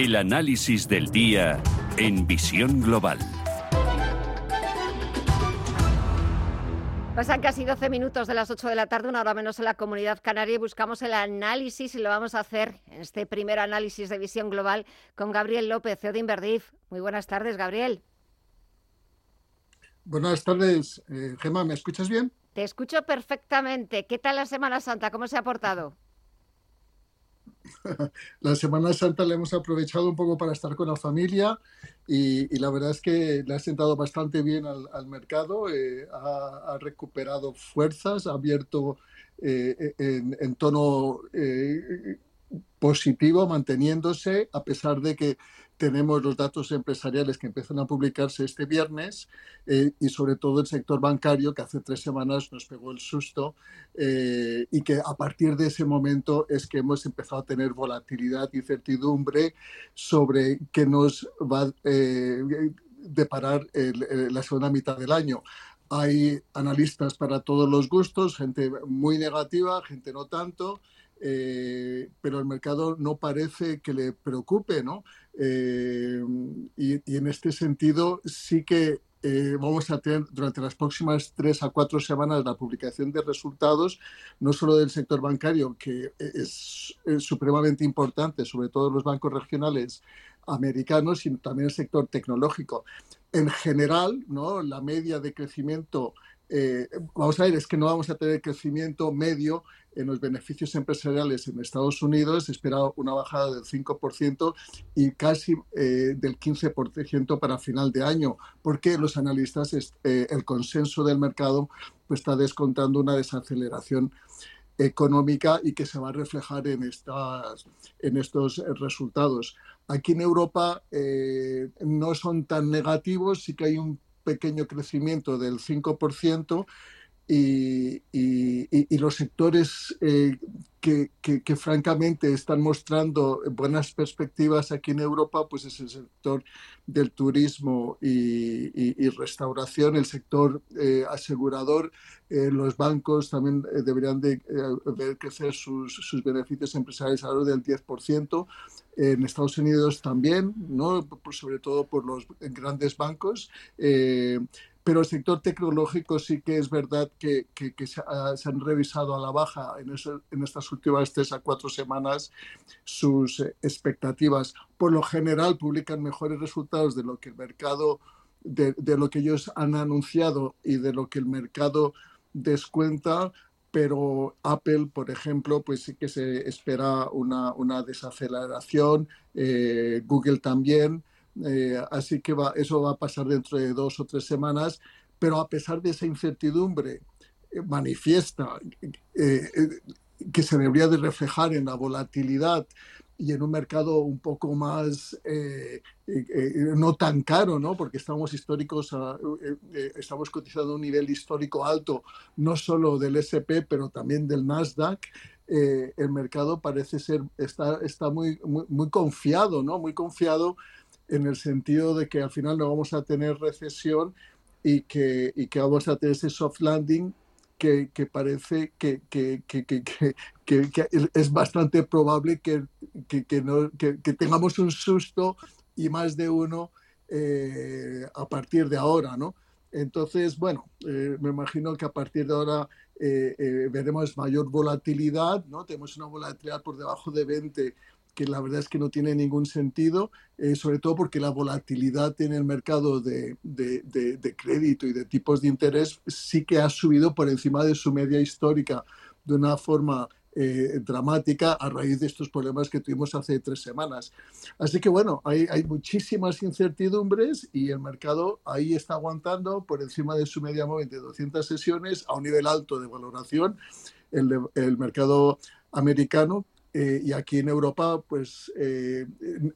El análisis del día en Visión Global. Pasan casi 12 minutos de las 8 de la tarde, una hora menos en la comunidad canaria, y buscamos el análisis y lo vamos a hacer en este primer análisis de visión global con Gabriel López, CEO de Inverdif. Muy buenas tardes, Gabriel. Buenas tardes, eh, Gemma, ¿me escuchas bien? Te escucho perfectamente. ¿Qué tal la Semana Santa? ¿Cómo se ha portado? la Semana Santa la hemos aprovechado un poco para estar con la familia y, la verdad es que le ha sentado bastante bien al, mercado, eh, ha, recuperado fuerzas, ha abierto eh, en, tono eh, positivo, manteniéndose, a pesar de que tenemos los datos empresariales que empiezan a publicarse este viernes eh, y sobre todo el sector bancario que hace tres semanas nos pegó el susto eh, y que a partir de ese momento es que hemos empezado a tener volatilidad y certidumbre sobre qué nos va a eh, deparar la segunda mitad del año. Hay analistas para todos los gustos, gente muy negativa, gente no tanto. Pero el mercado no parece que le preocupe, ¿no? Eh, y, en este sentido sí que eh, vamos a tener durante las próximas tres a cuatro semanas la publicación de resultados, no solo del sector bancario, que es, supremamente importante, sobre todo los bancos regionales americanos, sino también el sector tecnológico. En general, ¿no? la media de crecimiento eh, vamos a ver, es que no vamos a tener crecimiento medio en los beneficios empresariales en Estados Unidos, se espera una bajada del 5% y casi eh, del 15% para final de año, porque los analistas, eh, el consenso del mercado pues, está descontando una desaceleración económica y que se va a reflejar en, estas, en estos resultados. Aquí en Europa no son tan negativos, sí que hay un pequeño crecimiento del 5% y, y, los sectores eh, que, que, francamente están mostrando buenas perspectivas aquí en Europa, pues es el sector del turismo y, restauración, el sector eh, asegurador, eh, los bancos también deberían de ver crecer sus, sus beneficios empresariales alrededor del 10% en Estados Unidos también, ¿no? sobre todo por los grandes bancos. Eh, pero el sector tecnológico sí que es verdad que, se, han revisado a la baja en, estas últimas tres a cuatro semanas sus expectativas. Por lo general publican mejores resultados de lo que el mercado, de, de lo que ellos han anunciado y de lo que el mercado descuenta, pero Apple, por ejemplo, pues sí que se espera una, una desaceleración, eh, Google también, eh, así que va, eso va a pasar dentro de dos o tres semanas, pero a pesar de esa incertidumbre eh, manifiesta que se debería de reflejar en la volatilidad y en un mercado un poco más, eh, eh, eh, no tan caro, ¿no? porque estamos históricos, estamos cotizando a un nivel histórico alto, no solo del SP, pero también del Nasdaq. el mercado parece ser, está, está muy, muy, muy, confiado, ¿no? Muy confiado en el sentido de que al final no vamos a tener recesión y que, y que vamos a tener ese soft landing que, que parece que, que, es bastante probable que, no, tengamos un susto y más de uno eh, a partir de ahora, ¿no? Entonces, bueno, eh, me imagino que a partir de ahora eh, veremos mayor volatilidad, ¿no? Tenemos una volatilidad por debajo de 20 que la verdad es que no tiene ningún sentido, eh, sobre todo porque la volatilidad en el mercado de, de, crédito y de tipos de interés sí que ha subido por encima de su media histórica de una forma eh, dramática a raíz de estos problemas que tuvimos hace tres semanas. Así que bueno, hay, hay, muchísimas incertidumbres y el mercado ahí está aguantando por encima de su media móvil de 200 sesiones a un nivel alto de valoración. El, el mercado americano eh, y aquí en Europa, pues eh,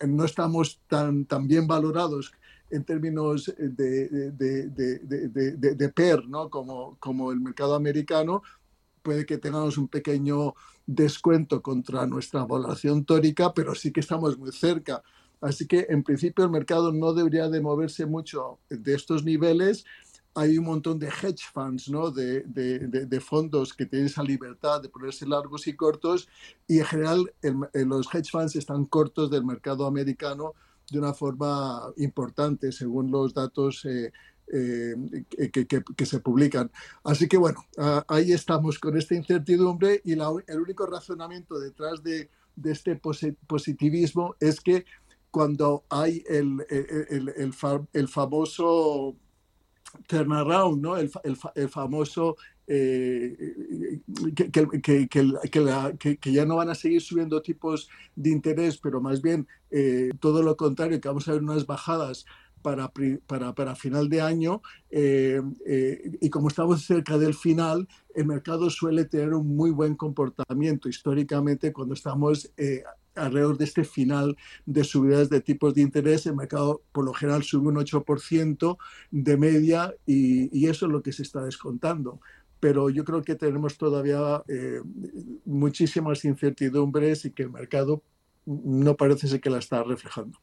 no estamos tan, tan bien valorados en términos de, de, de, de, PER, ¿no? como, como el mercado americano, puede que tengamos un pequeño descuento contra nuestra valoración tórica, pero sí que estamos muy cerca. Así que en principio el mercado no debería de moverse mucho de estos niveles. Hay un montón de hedge funds, ¿no? de, de, de, fondos que tienen esa libertad de ponerse largos y cortos y en general los hedge funds están cortos del mercado americano de una forma importante según los datos eh, eh, que, que, que, se publican. Así que bueno, ahí estamos con esta incertidumbre y la, el único razonamiento detrás de, de, este positivismo es que cuando hay el, el, el, el famoso turnaround, ¿no? el, el famoso eh, que, ya no van a seguir subiendo tipos de interés, pero más bien eh, todo lo contrario, que vamos a ver unas bajadas para, para, para final de año eh, y como estamos cerca del final, el mercado suele tener un muy buen comportamiento históricamente cuando estamos alrededor de este final de subidas de tipos de interés. El mercado por lo general sube un 8% de media y, eso es lo que se está descontando. Pero yo creo que tenemos todavía muchísimas incertidumbres y que el mercado no parece ser que la está reflejando.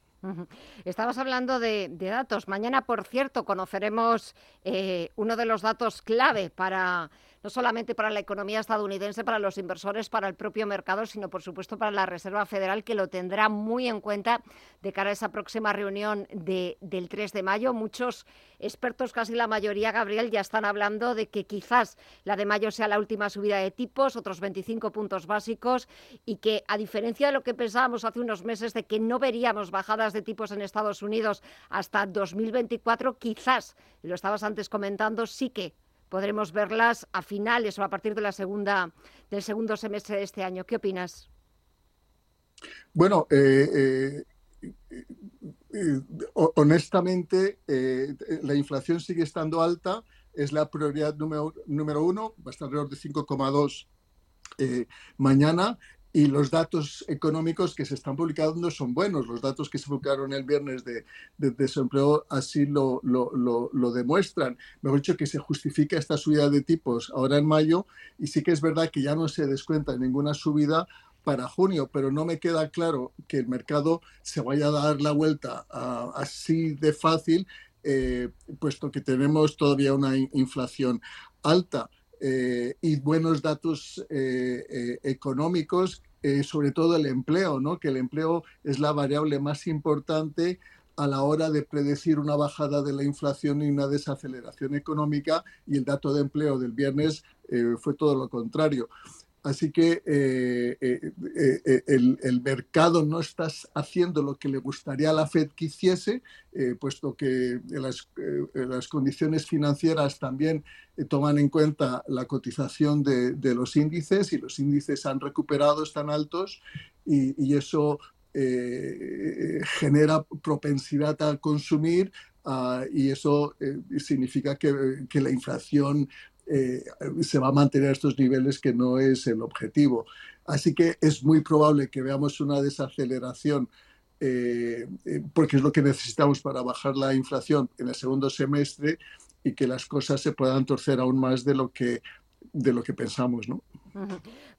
Estabas hablando de, de, datos. Mañana, por cierto, conoceremos eh, uno de los datos clave para no solamente para la economía estadounidense, para los inversores, para el propio mercado, sino por supuesto para la Reserva Federal, que lo tendrá muy en cuenta de cara a esa próxima reunión de, del 3 de mayo. Muchos expertos, casi la mayoría, Gabriel, ya están hablando de que quizás la de mayo sea la última subida de tipos, otros 25 puntos básicos, y que a diferencia de lo que pensábamos hace unos meses de que no veríamos bajadas de tipos en Estados Unidos hasta 2024, quizás, lo estabas antes comentando, sí que podremos verlas a finales o a partir de la del segundo semestre de este año. ¿Qué opinas? Bueno, eh, eh, eh, honestamente, la inflación sigue estando alta, es la prioridad número, número uno, va a estar alrededor de 5,2 mañana y los datos económicos que se están publicando son buenos. Los datos que se publicaron el viernes de, de desempleo así lo, lo, lo, lo, demuestran. Mejor dicho, que se justifica esta subida de tipos ahora en mayo y sí que es verdad que ya no se descuenta ninguna subida para junio, pero no me queda claro que el mercado se vaya a dar la vuelta así de fácil, eh, puesto que tenemos todavía una inflación alta. Eh, y buenos datos eh, eh, económicos, eh, sobre todo el empleo, ¿no? que el empleo es la variable más importante a la hora de predecir una bajada de la inflación y una desaceleración económica y el dato de empleo del viernes eh, fue todo lo contrario. Así que eh, eh, eh, el, mercado no está haciendo lo que le gustaría a la Fed que hiciese, puesto que las, condiciones financieras también toman en cuenta la cotización de, los índices y los índices han recuperado, están altos y, eso genera propensidad a consumir uh, y eso significa que la inflación eh, se va a mantener estos niveles que no es el objetivo. Así que es muy probable que veamos una desaceleración eh, eh, porque es lo que necesitamos para bajar la inflación en el segundo semestre y que las cosas se puedan torcer aún más de lo que, de lo que pensamos, ¿no?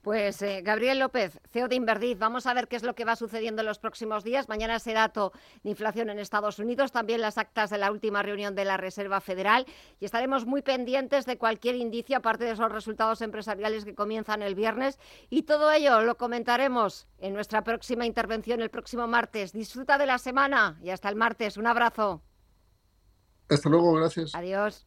Pues eh, Gabriel López, CEO de Inverdiz, vamos a ver qué es lo que va sucediendo en los próximos días. Mañana ese dato de inflación en Estados Unidos, también las actas de la última reunión de la Reserva Federal y estaremos muy pendientes de cualquier indicio, aparte de esos resultados empresariales que comienzan el viernes. Y todo ello lo comentaremos en nuestra próxima intervención el próximo martes. Disfruta de la semana y hasta el martes. Un abrazo. Hasta luego, gracias. Adiós.